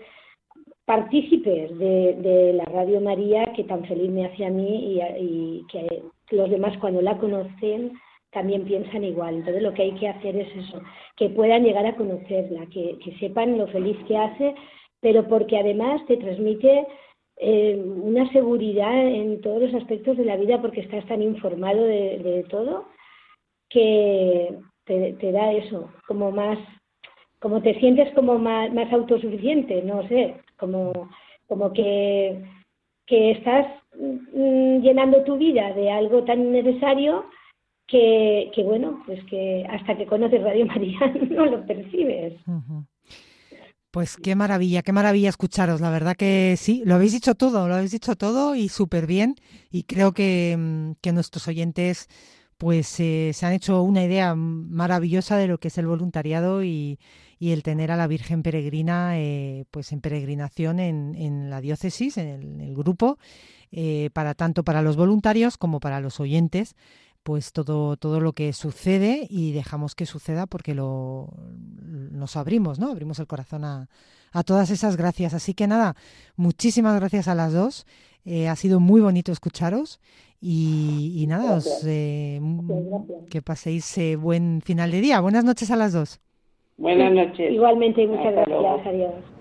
partícipes de, la Radio María que tan feliz me hace a mí y, que los demás cuando la conocen también piensan igual. Entonces lo que hay que hacer es eso, que puedan llegar a conocerla, que sepan lo feliz que hace pero porque además te transmite eh, una seguridad en todos los aspectos de la vida porque estás tan informado de, todo que te, da eso, como más, como te sientes como más, autosuficiente, no sé, como, como que, que estás mm, llenando tu vida de algo tan necesario que, que, bueno, pues que hasta que conoces Radio María [LAUGHS] no lo percibes. Pues qué maravilla, qué maravilla escucharos. La verdad que sí, lo habéis dicho todo, lo habéis dicho todo y súper bien. Y creo que, mm, que, nuestros oyentes pues eh, se han hecho una idea maravillosa de lo que es el voluntariado y, el tener a la Virgen Peregrina eh, pues en peregrinación en, en, la diócesis, en el, grupo, eh, para tanto para los voluntarios como para los oyentes pues todo, todo lo que sucede y dejamos que suceda porque lo, nos abrimos, ¿no? Abrimos el corazón a, a todas esas gracias. Así que nada, muchísimas gracias a las dos. Eh, ha sido muy bonito escucharos y, nada, os, eh, que paséis eh, buen final de día. Buenas noches a las dos. Buenas noches. Igualmente, muchas gracias. Adiós.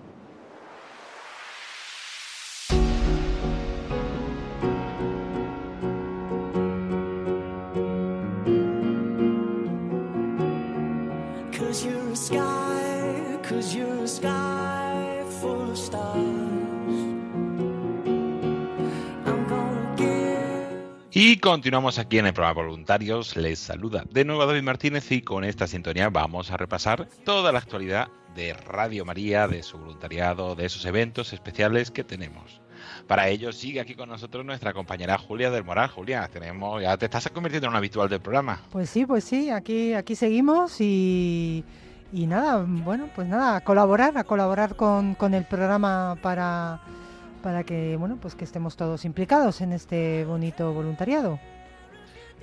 Y continuamos aquí en el programa Voluntarios. Les saluda de nuevo David Martínez y con esta sintonía vamos a repasar toda la actualidad de Radio María, de su voluntariado, de esos eventos especiales que tenemos. Para ello sigue aquí con nosotros nuestra compañera Julia del Moral. Julia, tenemos, ya te estás convirtiendo en un habitual del programa. Pues sí, pues sí, aquí, aquí seguimos y, y nada, bueno, pues nada, a colaborar, a colaborar con, con el programa para para que bueno pues que estemos todos implicados en este bonito voluntariado.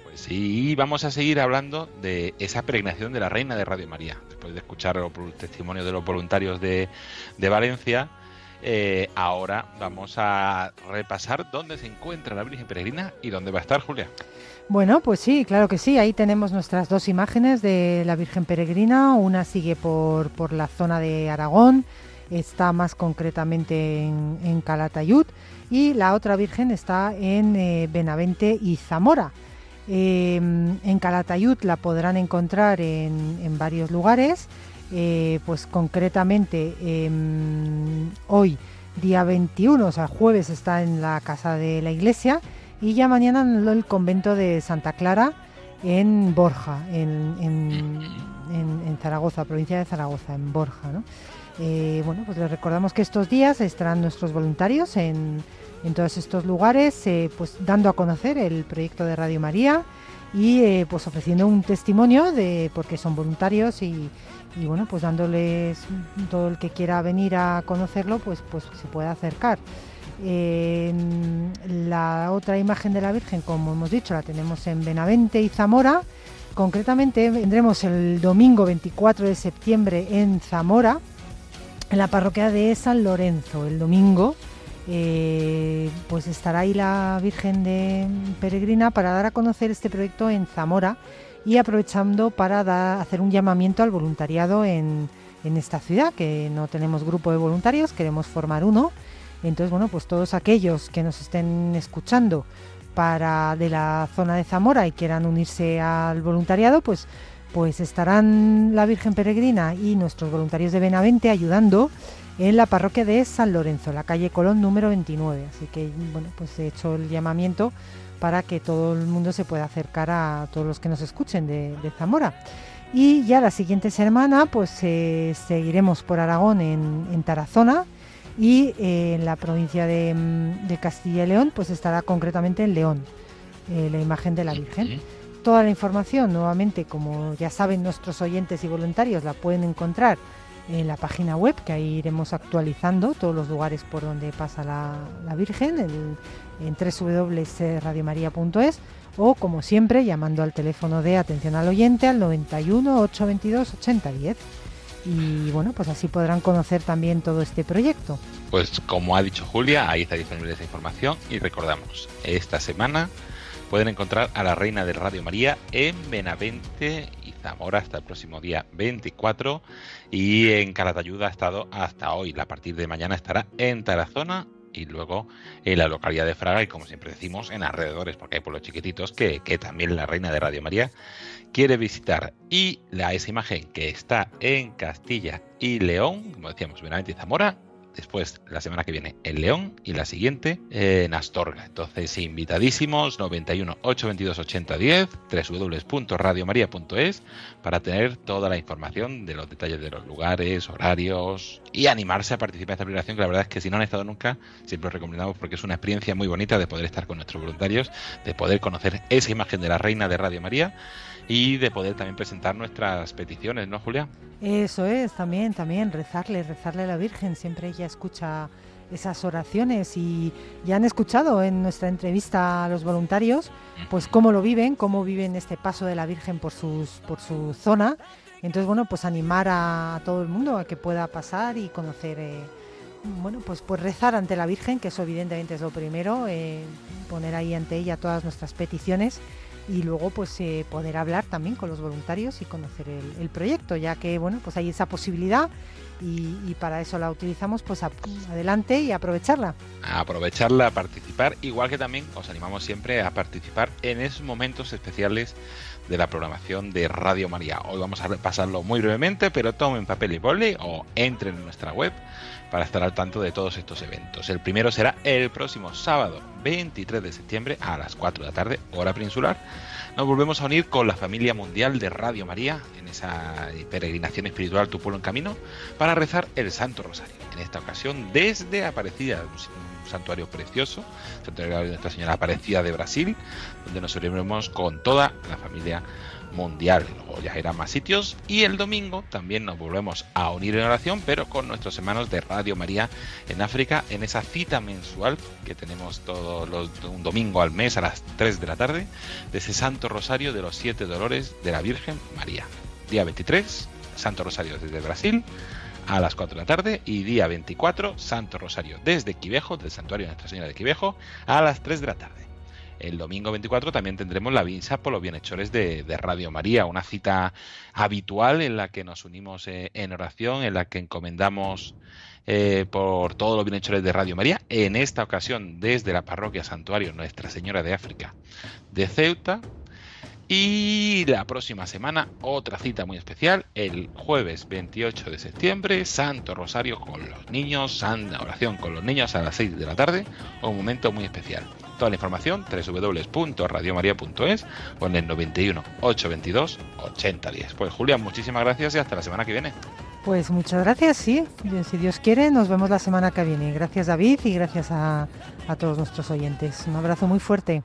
Pues sí, vamos a seguir hablando de esa peregrinación de la Reina de Radio María. Después de escuchar el testimonio de los voluntarios de, Valencia, eh, ahora vamos a repasar dónde se encuentra la Virgen Peregrina y dónde va a estar Julia. Bueno, pues sí, claro que sí. Ahí tenemos nuestras dos imágenes de la Virgen Peregrina. Una sigue por, por la zona de Aragón está más concretamente en, Calatayud y la otra Virgen está en eh, Benavente y Zamora. Em, en Calatayud la podrán encontrar en, varios lugares, eh, pues concretamente em, hoy, día 21, o sea, jueves está en la casa de la iglesia y ya mañana en el convento de Santa Clara en Borja, en, en Zaragoza, provincia de Zaragoza, en Borja. ¿no? Eh, bueno, pues les recordamos que estos días estarán nuestros voluntarios en, todos estos lugares, eh, pues dando a conocer el proyecto de Radio María y eh, pues ofreciendo un testimonio de porque son voluntarios y, bueno, pues dándoles todo el que quiera venir a conocerlo, pues, pues se puede acercar. la otra imagen de la Virgen, como hemos dicho, la tenemos en Benavente y Zamora. Concretamente vendremos el domingo 24 de septiembre en Zamora, en la parroquia de San Lorenzo el domingo eh, pues estará ahí la Virgen de Peregrina para dar a conocer este proyecto en Zamora y aprovechando para hacer un llamamiento al voluntariado en, en esta ciudad, que no tenemos grupo de voluntarios, queremos formar uno. Entonces, bueno, pues todos aquellos que nos estén escuchando para de la zona de Zamora y quieran unirse al voluntariado, pues pues estarán la Virgen Peregrina y nuestros voluntarios de Benavente ayudando en la parroquia de San Lorenzo, la calle Colón número 29. Así que, bueno, pues he hecho el llamamiento para que todo el mundo se pueda acercar a todos los que nos escuchen de, Zamora. Y ya la siguiente semana, pues eh, seguiremos por Aragón en, Tarazona y eh, en la provincia de, Castilla y León, pues estará concretamente en León, eh, la imagen de la Virgen. Toda la información, nuevamente, como ya saben nuestros oyentes y voluntarios, la pueden encontrar en la página web, que ahí iremos actualizando todos los lugares por donde pasa la, Virgen, en, en www.radiomaria.es o, como siempre, llamando al teléfono de atención al oyente al 91 822 8010. Y bueno, pues así podrán conocer también todo este proyecto. Pues como ha dicho Julia, ahí está disponible esa información y recordamos, esta semana pueden encontrar a la Reina del Radio María en Benavente y Zamora hasta el próximo día 24 y en Calatayud ha estado hasta hoy. A partir de mañana estará en Tarazona y luego en la localidad de Fraga y como siempre decimos en alrededores porque hay pueblos chiquititos que, que también la Reina de Radio María quiere visitar y la, esa imagen que está en Castilla y León, como decíamos, Benavente y Zamora, después la semana que viene en León y la siguiente en Astorga. Entonces, invitadísimos 91 822 8010 www.radiomaria.es para tener toda la información de los detalles de los lugares, horarios y animarse a participar en esta operación que la verdad es que si no han estado nunca, siempre os recomendamos porque es una experiencia muy bonita de poder estar con nuestros voluntarios, de poder conocer esa imagen de la reina de Radio María y de poder también presentar nuestras peticiones, ¿no, Julia? Eso es, también, también, rezarle, rezarle a la Virgen. Siempre ella escucha esas oraciones y ya han escuchado en nuestra entrevista a los voluntarios, pues cómo lo viven, cómo viven este paso de la Virgen por, sus, por su zona. Entonces, bueno, pues animar a todo el mundo a que pueda pasar y conocer, eh, bueno, pues, pues rezar ante la Virgen, que eso evidentemente es lo primero, eh, poner ahí ante ella todas nuestras peticiones y luego pues eh, poder hablar también con los voluntarios y conocer el, proyecto, ya que bueno pues hay esa posibilidad y, para eso la utilizamos pues adelante y aprovecharla. aprovecharla, a participar, igual que también os animamos siempre a participar en esos momentos especiales de la programación de Radio María. Hoy vamos a repasarlo muy brevemente, pero tomen papel y boli o entren en nuestra web para estar al tanto de todos estos eventos. El primero será el próximo sábado 23 de septiembre a las 4 de la tarde, hora peninsular. Nos volvemos a unir con la familia mundial de Radio María en esa peregrinación espiritual Tu pueblo en camino para rezar el Santo Rosario. En esta ocasión desde Aparecida, un santuario precioso, santuario de Nuestra Señora Aparecida de Brasil, donde nos uniremos con toda la familia mundial. Luego irán más sitios y el domingo también nos volvemos a unir en oración, pero con nuestros hermanos de Radio María en África, en esa cita mensual que tenemos todos los, un domingo al mes a las 3 de la tarde, de ese Santo Rosario de los Siete Dolores de la Virgen María. Día 23, Santo Rosario desde Brasil a las 4 de la tarde y día 24, Santo Rosario desde Quivejo, del Santuario de Nuestra Señora de Quivejo, a las 3 de la tarde. El domingo 24 también tendremos la vinza por los bienhechores de, Radio María, una cita habitual en la que nos unimos eh, en oración, en la que encomendamos eh, por todos los bienhechores de Radio María, en esta ocasión desde la parroquia Santuario Nuestra Señora de África de Ceuta, y la próxima semana, otra cita muy especial, el jueves 28 de septiembre, Santo Rosario con los niños, Santa Oración con los niños a las 6 de la tarde, un momento muy especial. Toda la información, www.radiomaria.es o en el 91 822 8010. Pues Julián, muchísimas gracias y hasta la semana que viene. Pues muchas gracias, sí. Si Dios quiere, nos vemos la semana que viene. Gracias David y gracias a, a todos nuestros oyentes. Un abrazo muy fuerte.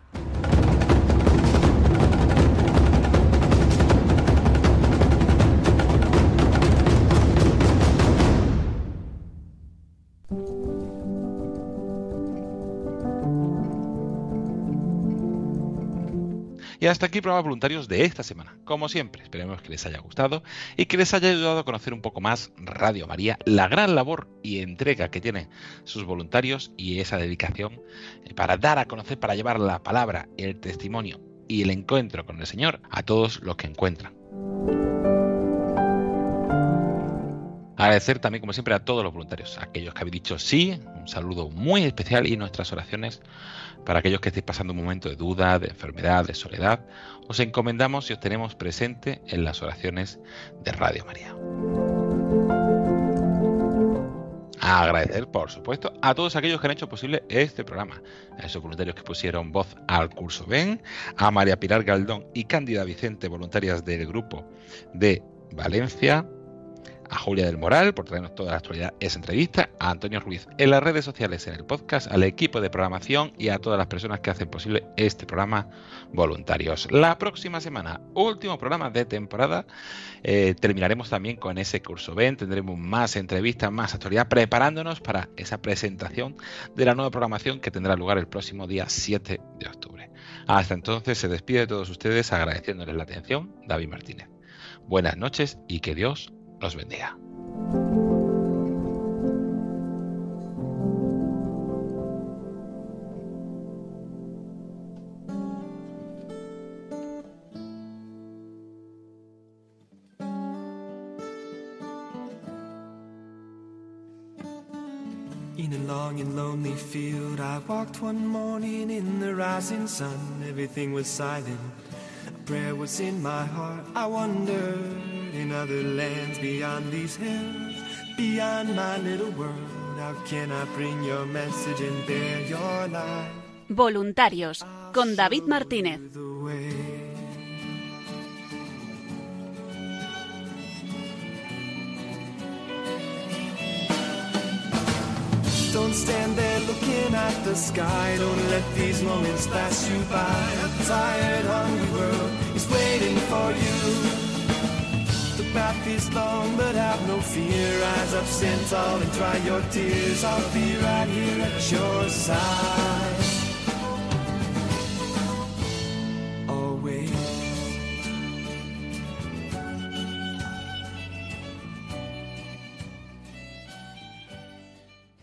Y hasta aquí programa voluntarios de esta semana. Como siempre, esperemos que les haya gustado y que les haya ayudado a conocer un poco más Radio María, la gran labor y entrega que tienen sus voluntarios y esa dedicación eh, para dar a conocer, para llevar la palabra, el testimonio y el encuentro con el Señor a todos los que encuentran. Agradecer también, como siempre, a todos los voluntarios, a aquellos que habéis dicho sí, un saludo muy especial y nuestras oraciones para aquellos que estéis pasando un momento de duda, de enfermedad, de soledad. Os encomendamos y os tenemos presente en las oraciones de Radio María. agradecer, por supuesto, a todos aquellos que han hecho posible este programa, a esos voluntarios que pusieron voz al curso Ben, a María Pilar Galdón y Cándida Vicente, voluntarias del grupo de Valencia, a Julia del Moral por traernos toda la actualidad esa entrevista, a Antonio Ruiz en las redes sociales, en el podcast, al equipo de programación y a todas las personas que hacen posible este programa voluntarios. La próxima semana, último programa de temporada, eh, terminaremos también con ese curso Ben, tendremos más entrevistas, más actualidad, preparándonos para esa presentación de la nueva programación que tendrá lugar el próximo día 7 de octubre. Hasta entonces se despide de todos ustedes agradeciéndoles la atención, David Martínez. Buenas noches y que Dios los bendiga. In a long and lonely field, I walked one morning in the rising sun. Everything was silent, a prayer was in my heart. I wondered in other lands beyond these hills, beyond my little world. How can I bring your message and bear your light? Voluntarios con David Martínez. Don't stand there looking at the sky. Don't let these moments pass you by. A tired, hungry world is waiting for you path is long, but have no fear. Rise up, stand tall, and dry your tears. I'll be right here at your side.